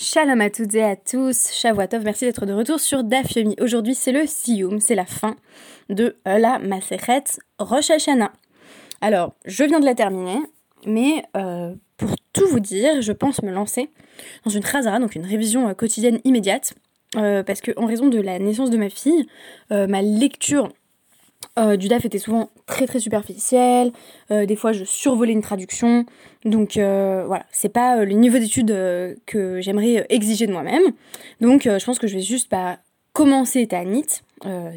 Shalom à toutes et à tous, Shavuatov, merci d'être de retour sur Daf Yomi. Aujourd'hui c'est le Siyum, c'est la fin de la Maseret Rosh Hashanah. Alors, je viens de la terminer, mais euh, pour tout vous dire, je pense me lancer dans une Khazara, donc une révision euh, quotidienne immédiate, euh, parce que en raison de la naissance de ma fille, ma lecture euh, du DAF était souvent très très superficiel, euh, des fois je survolais une traduction, donc euh, voilà, c'est pas le niveau d'étude que j'aimerais exiger de moi-même. Donc je pense que je vais juste bah, commencer Tanit,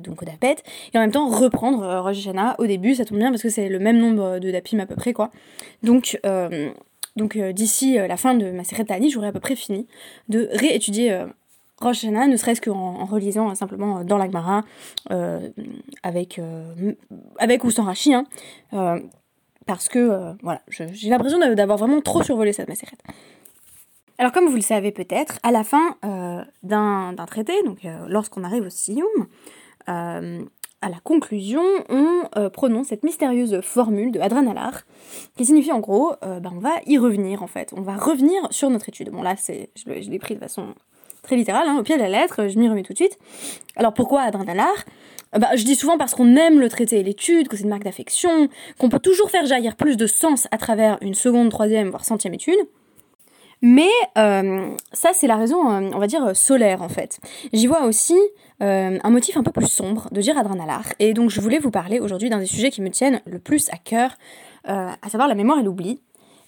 donc au Dapet, et en même temps reprendre Rosh Hashanah au début, ça tombe bien parce que c'est le même nombre de Dapim à peu près quoi. Donc donc d'ici la fin de ma série Tanit, j'aurai à peu près fini de réétudier Rosh ne serait-ce qu'en en relisant euh, simplement euh, dans l'Agmara, euh, avec, avec ou sans Rashi, hein, parce que voilà, j'ai l'impression d'avoir vraiment trop survolé cette macérette. Alors comme vous le savez peut-être, à la fin d'un traité, donc lorsqu'on arrive au Siyum, à la conclusion, on prononce cette mystérieuse formule de Adranalar, qui signifie en gros, ben, on va y revenir en fait, on va revenir sur notre étude. Bon là, c'est, je l'ai pris de façon très littéral, hein, au pied de la lettre, je m'y remets tout de suite. Alors pourquoi Adranalar bah, Je dis souvent parce qu'on aime le traité et l'étude, que c'est une marque d'affection, qu'on peut toujours faire jaillir plus de sens à travers une seconde, troisième, voire centième étude. Mais euh, ça, c'est la raison, euh, on va dire, solaire en fait. J'y vois aussi euh, un motif un peu plus sombre de dire Adranalar. Et donc, je voulais vous parler aujourd'hui d'un des sujets qui me tiennent le plus à cœur, à savoir la mémoire et l'oubli.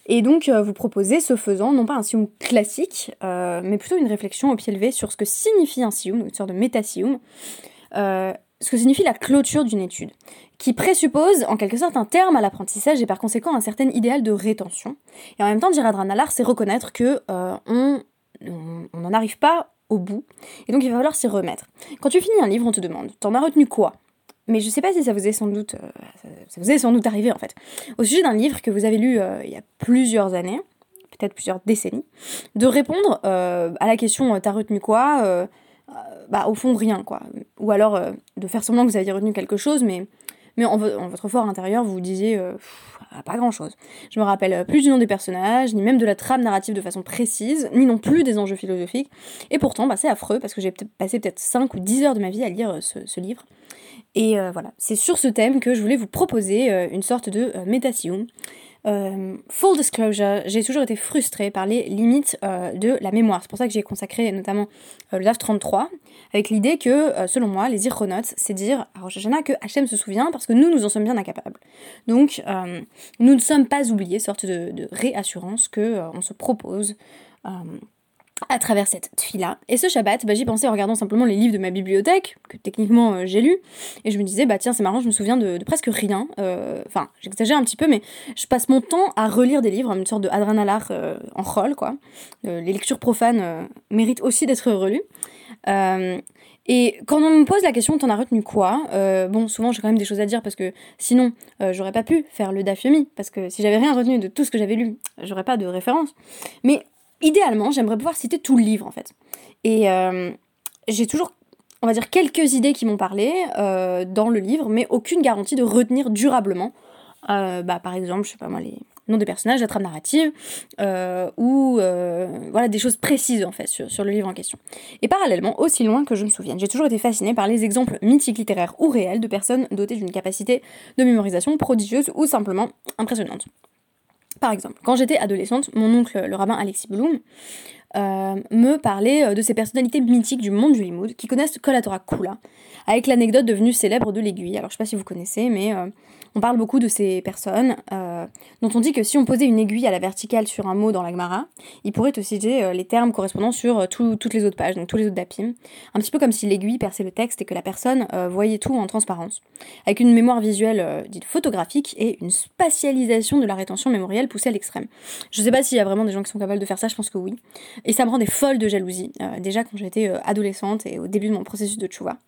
Et donc, euh, vous proposez, ce faisant, non pas un sioum classique, euh, mais plutôt une réflexion au pied levé sur ce que signifie un sioum, une sorte de méta-sioum, euh, ce que signifie la clôture d'une étude, qui présuppose en quelque sorte un terme à l'apprentissage et par conséquent un certain idéal de rétention. Et en même temps, dire Adranalar, c'est reconnaître que on n'en arrive pas au bout, et donc il va falloir s'y remettre. Quand tu finis un livre, on te demande, t'en as retenu quoi? Mais je sais pas si ça vous est sans doute, euh, sans doute arrivé en fait, au sujet d'un livre que vous avez lu euh, il y a plusieurs années, peut-être plusieurs décennies, de répondre euh, à la question t'as retenu quoi? Bah au fond rien quoi, ou alors de faire semblant que vous aviez retenu quelque chose, mais mais en, votre fort intérieur vous vous disiez pas grand chose. Je me rappelle plus du nom des personnages, ni même de la trame narrative de façon précise, ni non plus des enjeux philosophiques, et pourtant bah, c'est affreux parce que j'ai passé peut-être 5 ou 10 heures de ma vie à lire ce livre. Et euh, voilà, c'est sur ce thème que je voulais vous proposer euh, une sorte de euh, full disclosure, j'ai toujours été frustrée par les limites de la mémoire. C'est pour ça que j'ai consacré notamment le DAF 33, avec l'idée que, selon moi, les irchonotes, c'est dire à Rosh que Hachem se souvient parce que nous, nous en sommes bien incapables. Donc, nous ne sommes pas oubliés, sorte de, de réassurance que on se propose à travers cette fila. Et ce Shabbat, bah, j'y pensais en regardant simplement les livres de ma bibliothèque, que techniquement euh, j'ai lu, et je me disais, bah tiens, c'est marrant, je me souviens de, presque rien. Euh, enfin, j'exagère un petit peu, mais je passe mon temps à relire des livres, une sorte de Adranalar euh, en rôle, quoi. les lectures profanes méritent aussi d'être relues. et quand on me pose la question, t'en as retenu quoi? Bon, souvent j'ai quand même des choses à dire parce que sinon j'aurais pas pu faire le Dafyomi, parce que si j'avais rien retenu de tout ce que j'avais lu, j'aurais pas de référence. Mais idéalement, j'aimerais pouvoir citer tout le livre en fait. Et euh, j'ai toujours, on va dire, quelques idées qui m'ont parlé euh, dans le livre, mais aucune garantie de retenir durablement. Euh, bah, par exemple, je sais pas moi, les noms des personnages, la trame narrative, ou voilà, des choses précises en fait sur, sur, le livre en question. Et parallèlement, aussi loin que je me souvienne, j'ai toujours été fascinée par les exemples mythiques littéraires ou réels de personnes dotées d'une capacité de mémorisation prodigieuse ou simplement impressionnante. Par exemple, quand j'étais adolescente, mon oncle, le rabbin Alexis Bloom, euh, me parlait euh, de ces personnalités mythiques du monde du Limoud qui connaissent Kol Kula, avec l'anecdote devenue célèbre de l'aiguille. Alors je sais pas si vous connaissez, mais euh, on parle beaucoup de ces personnes euh, dont on dit que si on posait une aiguille à la verticale sur un mot dans l'Agmara, il pourrait te citer euh, les termes correspondant sur euh, toutes les autres pages, donc tous les autres dapim. Un petit peu comme si l'aiguille perçait le texte et que la personne voyait tout en transparence. Avec une mémoire visuelle dite photographique et une spatialisation de la rétention mémorielle poussée à l'extrême. Je sais pas s'il y a vraiment des gens qui sont capables de faire ça, je pense que oui. Et ça me rend des folles de jalousie, déjà quand j'étais adolescente et au début de mon processus de tchouva.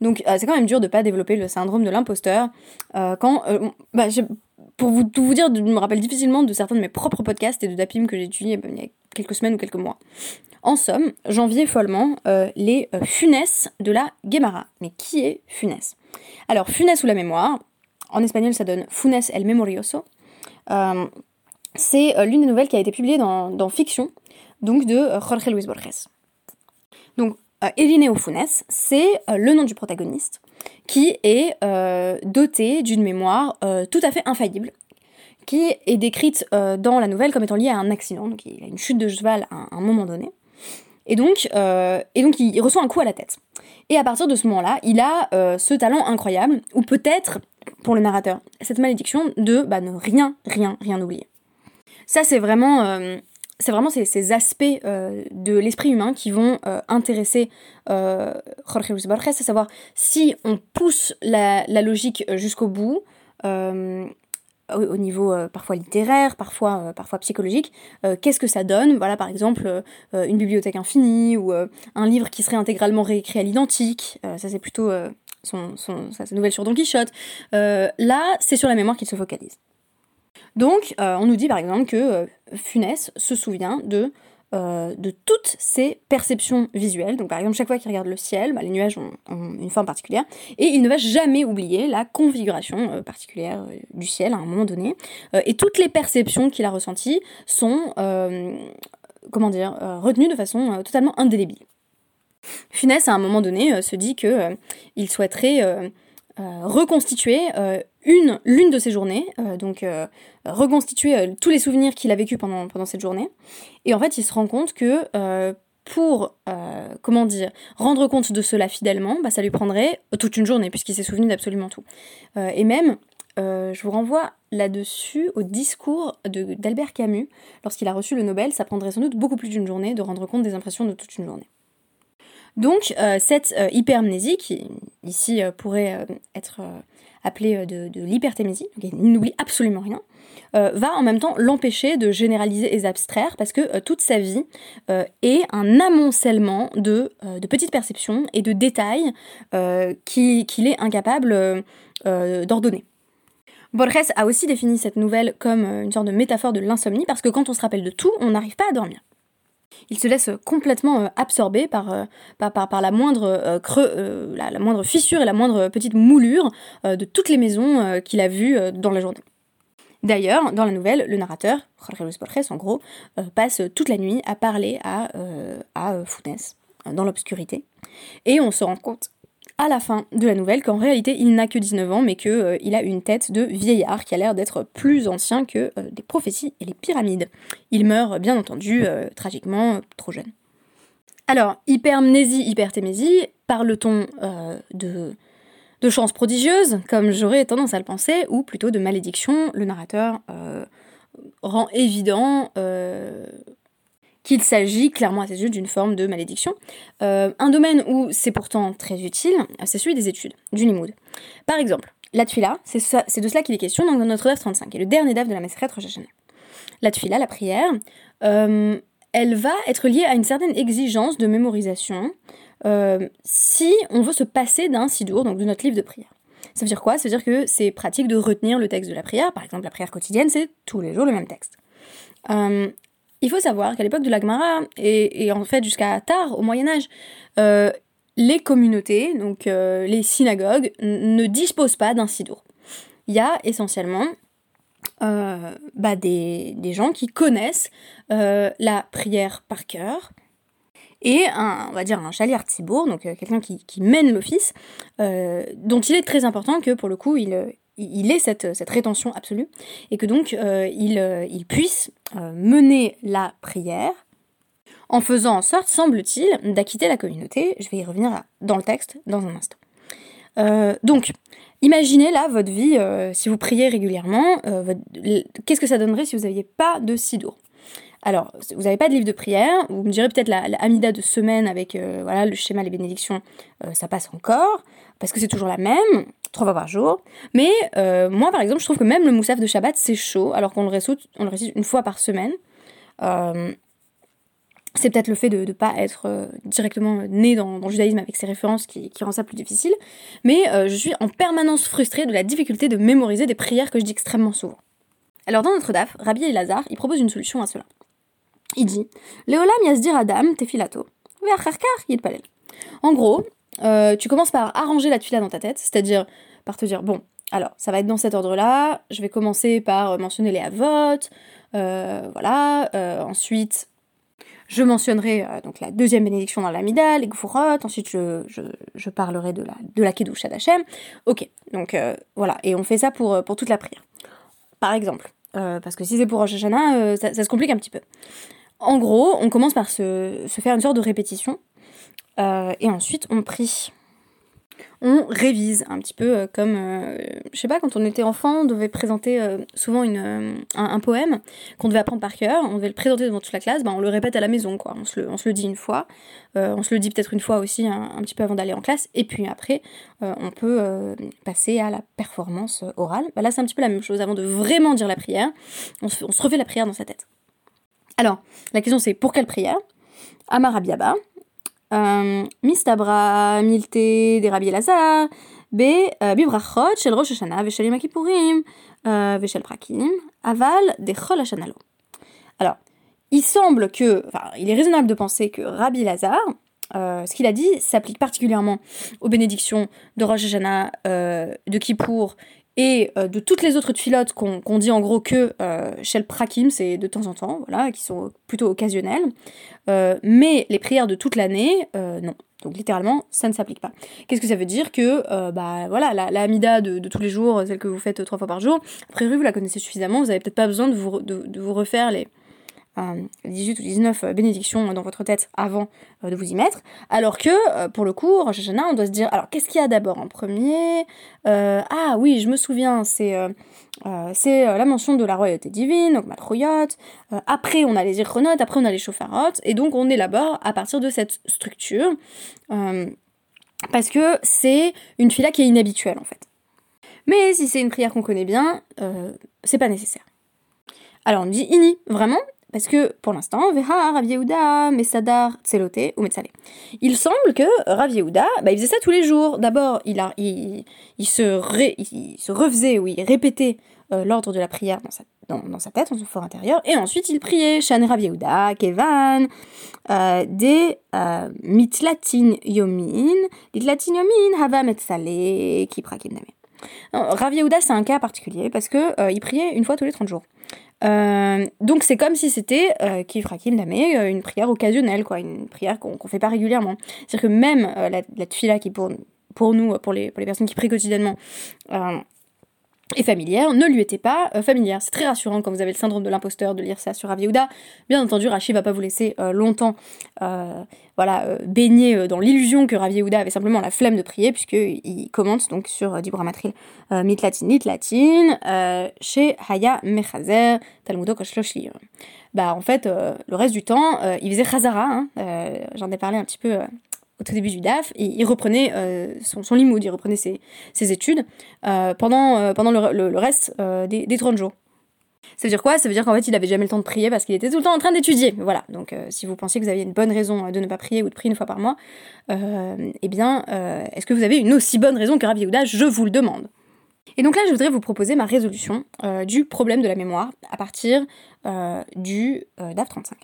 Donc euh, c'est quand même dur de pas développer le syndrome de l'imposteur euh, quand euh, bah, pour vous, tout vous dire, je me rappelle difficilement de certains de mes propres podcasts et de Dapim que j'ai étudiés il y a quelques semaines ou quelques mois. En somme, j'enviais follement les funesses de la Guemara. Mais qui est funès Alors, funès ou la mémoire, en espagnol ça donne funes el memorioso. c'est l'une des nouvelles qui a été publiée dans, dans Fiction donc de Jorge Luis Borges. Donc, Irineo Funes, c'est le nom du protagoniste, qui est doté d'une mémoire tout à fait infaillible, qui est décrite dans la nouvelle comme étant liée à un accident, donc il a une chute de cheval à un moment donné. Et donc, euh, et donc il reçoit un coup à la tête. Et à partir de ce moment-là, il a euh, ce talent incroyable, ou peut-être, pour le narrateur, cette malédiction de bah, ne rien, rien, rien oublier. Ça, c'est vraiment, euh, c'est vraiment ces, aspects de l'esprit humain qui vont intéresser Jorge Luis Borges, à savoir si on pousse la, logique jusqu'au bout, au niveau euh, parfois littéraire, parfois, euh, parfois psychologique, euh, qu'est-ce que ça donne? Voilà, par exemple, une bibliothèque infinie ou un livre qui serait intégralement réécrit à l'identique. ça, c'est plutôt son, sa nouvelle sur Don Quichotte. là, c'est sur la mémoire qu'il se focalise. Donc, on nous dit par exemple que Funès se souvient de euh, de toutes ces perceptions visuelles. Donc par exemple, chaque fois qu'il regarde le ciel, bah, les nuages ont, une forme particulière, et il ne va jamais oublier la configuration euh, particulière euh, du ciel à un moment donné. et toutes les perceptions qu'il a ressenties sont, retenues de façon totalement indélébile. Funès, à un moment donné, se dit que il souhaiterait reconstituer une, l'une de ces journées, euh, donc euh, reconstituer euh, tous les souvenirs qu'il a vécu pendant, pendant cette journée. Et en fait, il se rend compte que pour, comment dire, rendre compte de cela fidèlement, bah, ça lui prendrait toute une journée, puisqu'il s'est souvenu d'absolument tout. et même, je vous renvoie là-dessus au discours d'Albert Camus, lorsqu'il a reçu le Nobel, ça prendrait sans doute beaucoup plus d'une journée de rendre compte des impressions de toute une journée. Donc, cette hypermnésie, qui ici pourrait être appelée euh, de, de l'hyperthémésie, il n'oublie absolument rien, euh, va en même temps l'empêcher de généraliser et abstraire parce que euh, toute sa vie est un amoncellement de, de, petites perceptions et de détails qu'il est incapable d'ordonner. Borges a aussi défini cette nouvelle comme une sorte de métaphore de l'insomnie parce que quand on se rappelle de tout, on n'arrive pas à dormir. Il se laisse complètement euh, absorber par, euh, par, la, moindre, euh, creux, la, moindre fissure et la moindre petite moulure de toutes les maisons qu'il a vues dans la journée. D'ailleurs, dans la nouvelle, le narrateur, Jorge Luis Borges en gros, passe toute la nuit à parler à, à dans l'obscurité. Et on se rend compte à la fin de la nouvelle qu'en réalité il n'a que 19 ans mais qu'il euh, a une tête de vieillard qui a l'air d'être plus ancien que euh, des prophéties et les pyramides. Il meurt bien entendu euh, tragiquement trop jeune. Alors, hypermnésie, hyperthémésie, parle-t-on de, de chance prodigieuse, comme j'aurais tendance à le penser, ou plutôt de malédiction? Le narrateur rend évident qu'il s'agit clairement à ses yeux d'une forme de malédiction. Euh, un domaine où c'est pourtant très utile, c'est celui des études, du limoud. Par exemple, la tuila, c'est de cela qu'il est question dans notre DAF 35, et le dernier DAF de la Maseret Rosh La tuila, la prière, euh, elle va être liée à une certaine exigence de mémorisation euh, si on veut se passer d'un sidour, donc de notre livre de prière. Ça veut dire quoi? Ça veut dire que c'est pratique de retenir le texte de la prière. Par exemple, la prière quotidienne, c'est tous les jours le même texte. Il faut savoir qu'à l'époque de l'Agmara, et, en fait jusqu'à tard, au Moyen-Âge, euh, les communautés, donc euh, les synagogues, ne disposent pas d'un sidour. Il y a essentiellement euh, bah, des, gens qui connaissent la prière par cœur, et un, va dire un chalier Thibault, donc quelqu'un qui, mène l'office, dont il est très important que pour le coup il, il ait cette, rétention absolue, et que donc euh, il, euh, il, puisse euh, mener la prière en faisant en sorte, semble-t-il, d'acquitter la communauté. Je vais y revenir dans le texte dans un instant. donc, imaginez là votre vie, si vous priez régulièrement, qu'est-ce que ça donnerait si vous n'aviez pas de sidour? Alors, vous n'avez pas de livre de prière, vous me direz peut-être la, Amida de semaine avec voilà, le schéma, les bénédictions, ça passe encore, parce que c'est toujours la même trois fois par jour. Mais euh, moi, par exemple, je trouve que même le moussaf de Shabbat, c'est chaud, alors qu'on le récite, une fois par semaine. Euh, c'est peut-être le fait de ne pas être euh, directement né dans, le judaïsme avec ses références qui, rend ça plus difficile. Mais je suis en permanence frustrée de la difficulté de mémoriser des prières que je dis extrêmement souvent. Alors dans notre DAF, Rabbi Elazar, il propose une solution à cela. Il dit Leolam yasdir adam tefilato, yitpalel. En gros, tu commences par arranger la tuila dans ta tête, c'est-à-dire par te dire, bon, alors, ça va être dans cet ordre-là, je vais commencer par mentionner les avotes, euh, voilà, euh, ensuite, Je mentionnerai euh, donc la deuxième bénédiction dans l'amida, les gfourot, ensuite je, je, parlerai de la, de la Kedusha d'Hachem. Ok, donc euh, voilà, et on fait ça pour, pour toute la prière. Par exemple, parce que si c'est pour Rosh Hashanah, ça, se complique un petit peu. En gros, on commence par se, se faire une sorte de répétition, et ensuite on prie on révise un petit peu euh, comme, euh, je sais pas, quand on était enfant, on devait présenter euh, souvent une, un, poème qu'on devait apprendre par cœur, on devait le présenter devant toute la classe, ben on le répète à la maison, quoi. On se le, on se le dit une fois, on se le dit peut-être une fois aussi un, petit peu avant d'aller en classe, et puis après, on peut passer à la performance orale. Ben là, c'est un petit peu la même chose. Avant de vraiment dire la prière, on se, on se refait la prière dans sa tête. Alors, la question c'est pour quelle prière? Amarabiaba, euh, Mistabra, Milte, Derabi Lazar, B, euh, Bibrachot, Shel Rosh Hashanah, Veshel Yom Veshel Prakim, Aval, Dechol Hashanalo. Alors, il semble que, enfin, il est raisonnable de penser que Rabbi Lazar, euh, ce qu'il a dit s'applique particulièrement aux bénédictions de Rosh Hashanah, euh, de Kippour et euh, de toutes les autres filotes qu'on dit en gros que euh, chez Prakim, c'est de temps en temps, voilà, qui sont plutôt occasionnelles. Euh, mais les prières de toute l'année, non. Donc littéralement, ça ne s'applique pas. Qu'est-ce que ça veut dire Que, bah voilà, la, la Amida de, tous les jours, celle que vous faites trois fois par jour, a priori vous la connaissez suffisamment, vous n'avez peut-être pas besoin de vous, de vous refaire les, 18 ou 19 euh, bénédictions dans votre tête avant euh, de vous y mettre. Alors que, euh, pour le coup, Rosh Hashanah, on doit se dire, alors qu'est-ce qu'il y a d'abord en premier? Ah oui, je me souviens, c'est c'est la mention de la royauté divine, donc Matroyot. après, on a les Ichronot, après, on a les Shofarot. Et donc, on élabore à partir de cette structure. parce que c'est une fila qui est inhabituelle, en fait. Mais si c'est une prière qu'on connaît bien, c'est pas nécessaire. Alors on dit ini, vraiment, parce que pour l'instant, Veha, Rav Yehuda, Mesadar, Tselote ou Metzale. Il semble que Rav Yehuda, bah, il faisait ça tous les jours. D'abord, il, il, il, se il refaisait, oui, répétait euh, l'ordre de la prière dans sa, tête, dans son fort intérieur, et ensuite il priait Shan Rav Yehuda, Kevan, euh, des euh, Mitlatin Yomin, Mitlatin Yomin, Hava Metzale, Kiprakim Name. Rav Yehuda, c'est un cas particulier parce que euh, il priait une fois tous les 30 jours. Euh, donc c'est comme si c'était euh, Kifrakim Damé, euh, une prière occasionnelle, quoi, une prière qu'on ne fait pas régulièrement. C'est-à-dire que même la, la tfila qui pour, pour nous, pour les, pour les personnes qui prient quotidiennement, et familière ne lui était pas euh, familière. C'est très rassurant quand vous avez le syndrome de l'imposteur de lire ça sur Rav Bien entendu, Rachid va pas vous laisser euh, longtemps euh, voilà, baigner dans l'illusion que Rav avait simplement la flemme de prier, puisqu'il commente donc sur Dibra Matril Mitlatin Mitlatin chez Haya Mechazer Talmudo Koshloshli. Bah en fait, le reste du temps, il faisait Chazara, hein, j'en ai parlé un petit peu au tout début du DAF, il reprenait euh, son, son il reprenait ses, études euh, pendant, euh, pendant le, reste des, des 30 jours. Ça veut dire quoi? Ça veut dire qu'en fait, il avait jamais le temps de prier parce qu'il était tout le temps en train d'étudier. Voilà. Donc, si vous pensiez que vous aviez une bonne raison de ne pas prier ou de prier une fois par mois, eh bien, est-ce que vous avez une aussi bonne raison que Rabbi Yehuda Je vous le demande. Et donc là, je voudrais vous proposer ma résolution du problème de la mémoire à partir du DAF 35.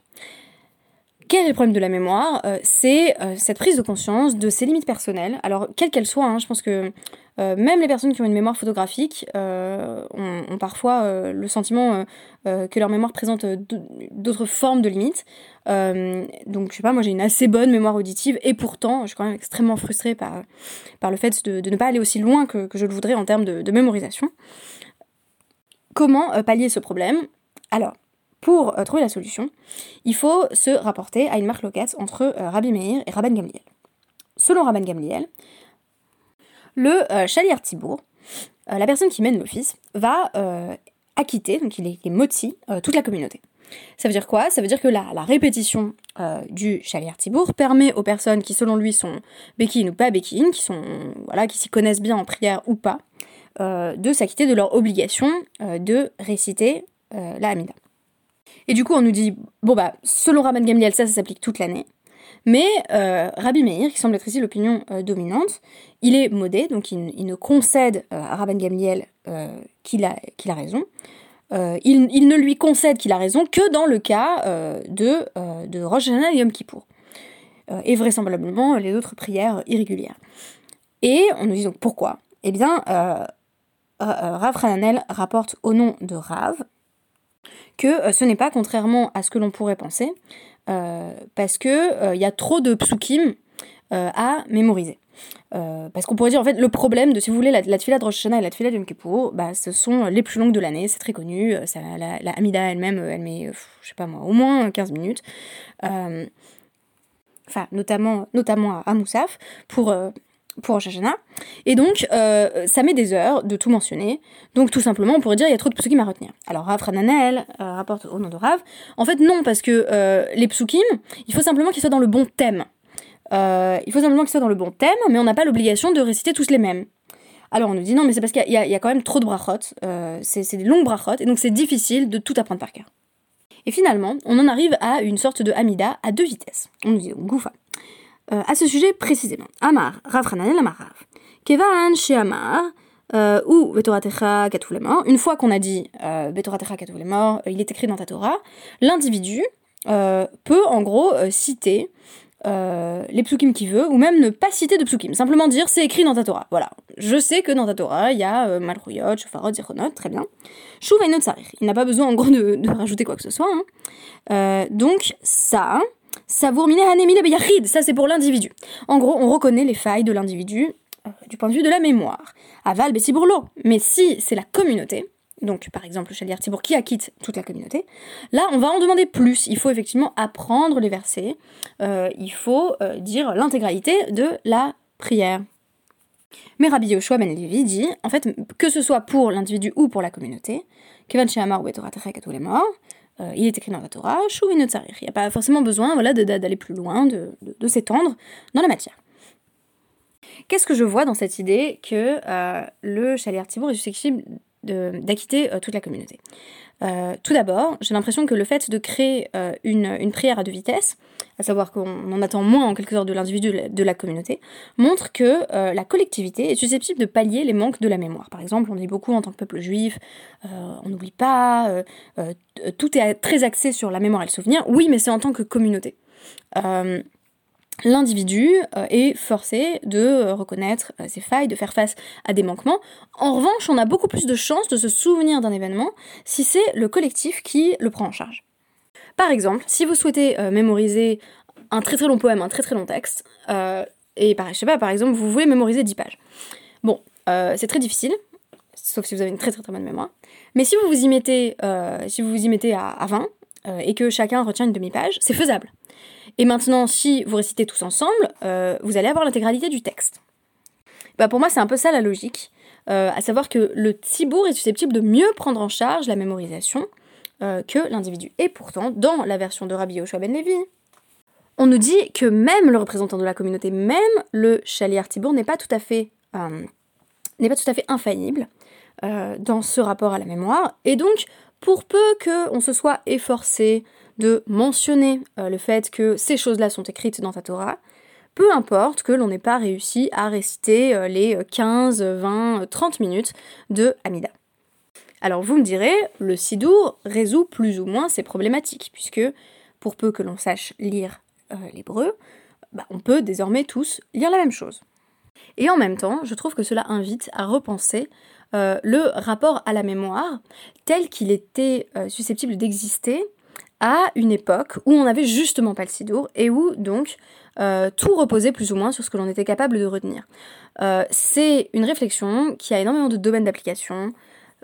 Quel est le problème de la mémoire? Euh, C'est euh, cette prise de conscience de ses limites personnelles. Alors, quelles qu'elles soient, hein, je pense que euh, même les personnes qui ont une mémoire photographique ont, parfois le sentiment que leur mémoire présente d'autres formes de limites. donc, je sais pas, moi j'ai une assez bonne mémoire auditive et pourtant, je suis quand même extrêmement frustrée par, par le fait de, ne pas aller aussi loin que, je le voudrais en termes de, de mémorisation. Comment pallier ce problème? Alors, pour euh, trouver la solution, il faut se rapporter à une marque locate entre euh, Rabbi Meir et Rabban Gamliel. Selon Rabban Gamliel, le euh, Chalier Tibour, la personne qui mène l'office, va acquitter, donc il est, moti, toute la communauté. Ça veut dire quoi? Ça veut dire que la, répétition du Chalier Tibour permet aux personnes qui, selon lui, sont béquines ou pas béquines, qui, sont, voilà, qui s'y connaissent bien en prière ou pas, de s'acquitter de leur obligation de réciter la Hamida. Et du coup, on nous dit, bon bah, selon Rabban Gamliel, ça, ça s'applique toute l'année. Mais euh, Rabbi Meir, qui semble être ici l'opinion euh, dominante, il est modé, donc il, ne concède euh, à Rabban Gamliel qu'il a, qu'il a raison. Il, il, ne lui concède qu'il a raison que dans le cas de, de Rosh Hashanah et Yom Kippour. et vraisemblablement les autres prières irrégulières. Et on nous dit donc pourquoi? Eh bien, Rav Hananel rapporte au nom de Rav que euh, ce n'est pas, contrairement à ce que l'on pourrait penser, parce que il y a trop de psukim à mémoriser. parce qu'on pourrait dire en fait le problème de si vous voulez la, la de Rosh Hashanah et la tefila de Yom Kippur, bah, ce sont les plus longues de l'année, c'est très connu. La, la Hamida elle-même, elle met, je sais pas moi, au moins 15 minutes. Enfin, notamment, notamment à, Moussaf, pour, pour Rosh Et donc, euh, ça met des heures de tout mentionner. Donc, tout simplement, on pourrait dire il y a trop de psukim à retenir. Alors, Rav Rananel euh, rapporte au nom de Rav. En fait, non, parce que euh, les psukim, il faut simplement qu'ils soient dans le bon thème. il faut simplement qu'ils soient dans le bon thème, mais on n'a pas l'obligation de réciter tous les mêmes. Alors, on nous dit non, mais c'est parce qu'il y, y, a quand même trop de brachot. c'est des longues brachot, et donc c'est difficile de tout apprendre par cœur. Et finalement, on en arrive à une sorte de Hamida à deux vitesses. On nous dit Goufa. Euh, à ce sujet précisément. Amar, Rav Hananel Amar. Kevan chez Amar, euh, ou Betoratecha Katoulemor, une fois qu'on a dit euh, Betoratecha Katoulemor, il est écrit dans ta Torah, l'individu peut en gros citer les psukim qu'il veut, ou même ne pas citer de psukim, simplement dire c'est écrit dans ta Torah. Voilà, je sais que dans ta Torah, il y a Malchuyot, Shofarot, Zichronot, très bien. Shuvayinot Sarir, il n'a pas besoin en gros de, de, rajouter quoi que ce soit. Hein. donc ça, ça c'est pour l'individu. En gros, on reconnaît les failles de l'individu euh, du point de vue de la mémoire. Aval l'eau. Mais si c'est la communauté, donc par exemple le Chalier Tibour qui acquitte toute la communauté, là on va en demander plus. Il faut effectivement apprendre les versets, euh, il faut euh, dire l'intégralité de la prière. Mais Rabbi Yoshua Ben Levi dit, en fait, que ce soit pour l'individu ou pour la communauté, Kevan Shehamar ou euh, il est écrit dans la Torah, Il n'y a pas forcément besoin voilà, d'aller plus loin, de, s'étendre dans la matière. Qu'est-ce que je vois dans cette idée que euh, le Chalier Tibour est susceptible d'acquitter euh, toute la communauté? Tout d'abord, j'ai l'impression que le fait de créer une, prière à deux vitesses, à savoir qu'on en attend moins en quelque sorte de l'individu de la communauté, montre que euh, la collectivité est susceptible de pallier les manques de la mémoire. Par exemple, on dit beaucoup en tant que peuple juif, euh, on n'oublie pas, euh, tout est très axé sur la mémoire et le souvenir. Oui, mais c'est en tant que communauté. L'individu est forcé de reconnaître ses failles, de faire face à des manquements. En revanche, on a beaucoup plus de chances de se souvenir d'un événement si c'est le collectif qui le prend en charge. Par exemple, si vous souhaitez euh, mémoriser un très très long poème, un très très long texte, euh, et par, je sais pas, par exemple, vous voulez mémoriser 10 pages. Bon, euh, c'est très difficile, sauf si vous avez une très très très bonne mémoire. Mais si vous vous y mettez, si vous vous y mettez à, 20 et que chacun retient une demi-page, c'est faisable. Et maintenant, si vous récitez tous ensemble, vous allez avoir l'intégralité du texte. Bah pour moi, c'est un peu ça la logique, à savoir que le tibour est susceptible de mieux prendre en charge la mémorisation euh, que l'individu. Et pourtant, dans la version de Rabbi Yoshua ben Levi, on nous dit que même le représentant de la communauté, même le chalier Tibour n'est pas tout à fait euh, n'est pas tout à fait infaillible euh, dans ce rapport à la mémoire. Et donc, pour peu qu'on se soit efforcé de mentionner le fait que ces choses-là sont écrites dans ta Torah, peu importe que l'on n'ait pas réussi à réciter les 15, 20, 30 minutes de Amida. Alors vous me direz, le Sidour résout plus ou moins ces problématiques, puisque pour peu que l'on sache lire euh, l'hébreu, bah, on peut désormais tous lire la même chose. Et en même temps, je trouve que cela invite à repenser euh, le rapport à la mémoire tel qu'il était euh, susceptible d'exister à une époque où on n'avait justement pas le Sidour et où donc tout reposait plus ou moins sur ce que l'on était capable de retenir. c'est une réflexion qui a énormément de domaines d'application,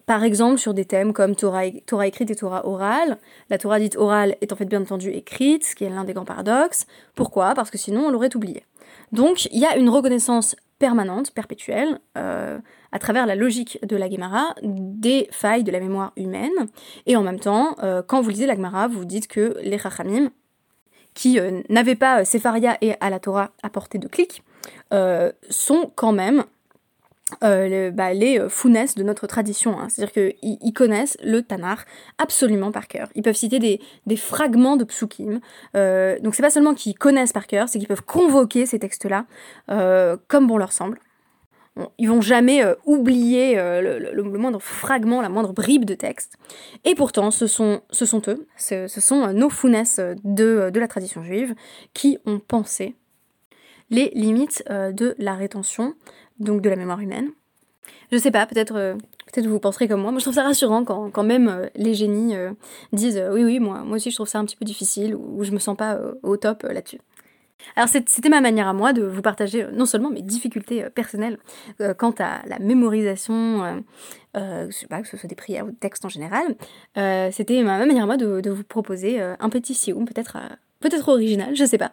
par exemple, sur des thèmes comme Torah, Torah écrite et Torah orale. La Torah dite orale est en fait bien entendu écrite, ce qui est l'un des grands paradoxes. Pourquoi? Parce que sinon on l'aurait oublié. Donc il y a une reconnaissance permanente, perpétuelle, euh, à travers la logique de la Gemara, des failles de la mémoire humaine. Et en même temps, euh, quand vous lisez la Gemara, vous dites que les Chachamim, qui euh, n'avaient pas Sepharia et à la Torah à portée de clic, sont quand même euh, bah, les euh, founesses de notre tradition. Hein. C'est-à-dire qu'ils connaissent le Tanar absolument par cœur. Ils peuvent citer des, fragments de psukim. Euh, donc c'est pas seulement qu'ils connaissent par cœur, c'est qu'ils peuvent convoquer ces textes-là comme bon leur semble. Ils vont jamais oublier le, moindre fragment, la moindre bribe de texte. Et pourtant, ce sont, eux, ce, sont nos founesses de, la tradition juive qui ont pensé les limites de la rétention donc de la mémoire humaine. Je sais pas, peut-être euh, Peut-être vous penserez comme moi. Moi, je trouve ça rassurant quand, même euh, les génies euh, disent oui, oui, moi, aussi, je trouve ça un petit peu difficile ou, je me sens pas au top là-dessus. Alors c'était ma manière à moi de vous partager non seulement mes difficultés personnelles quant à la mémorisation, que ce soit des prières ou des textes en général, c'était ma, manière à moi de, vous proposer un petit sioum, peut-être peut-être original, je sais pas.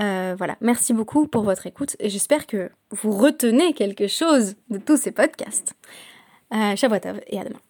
Euh, voilà, merci beaucoup pour votre écoute et j'espère que vous retenez quelque chose de tous ces podcasts. Euh, et à demain.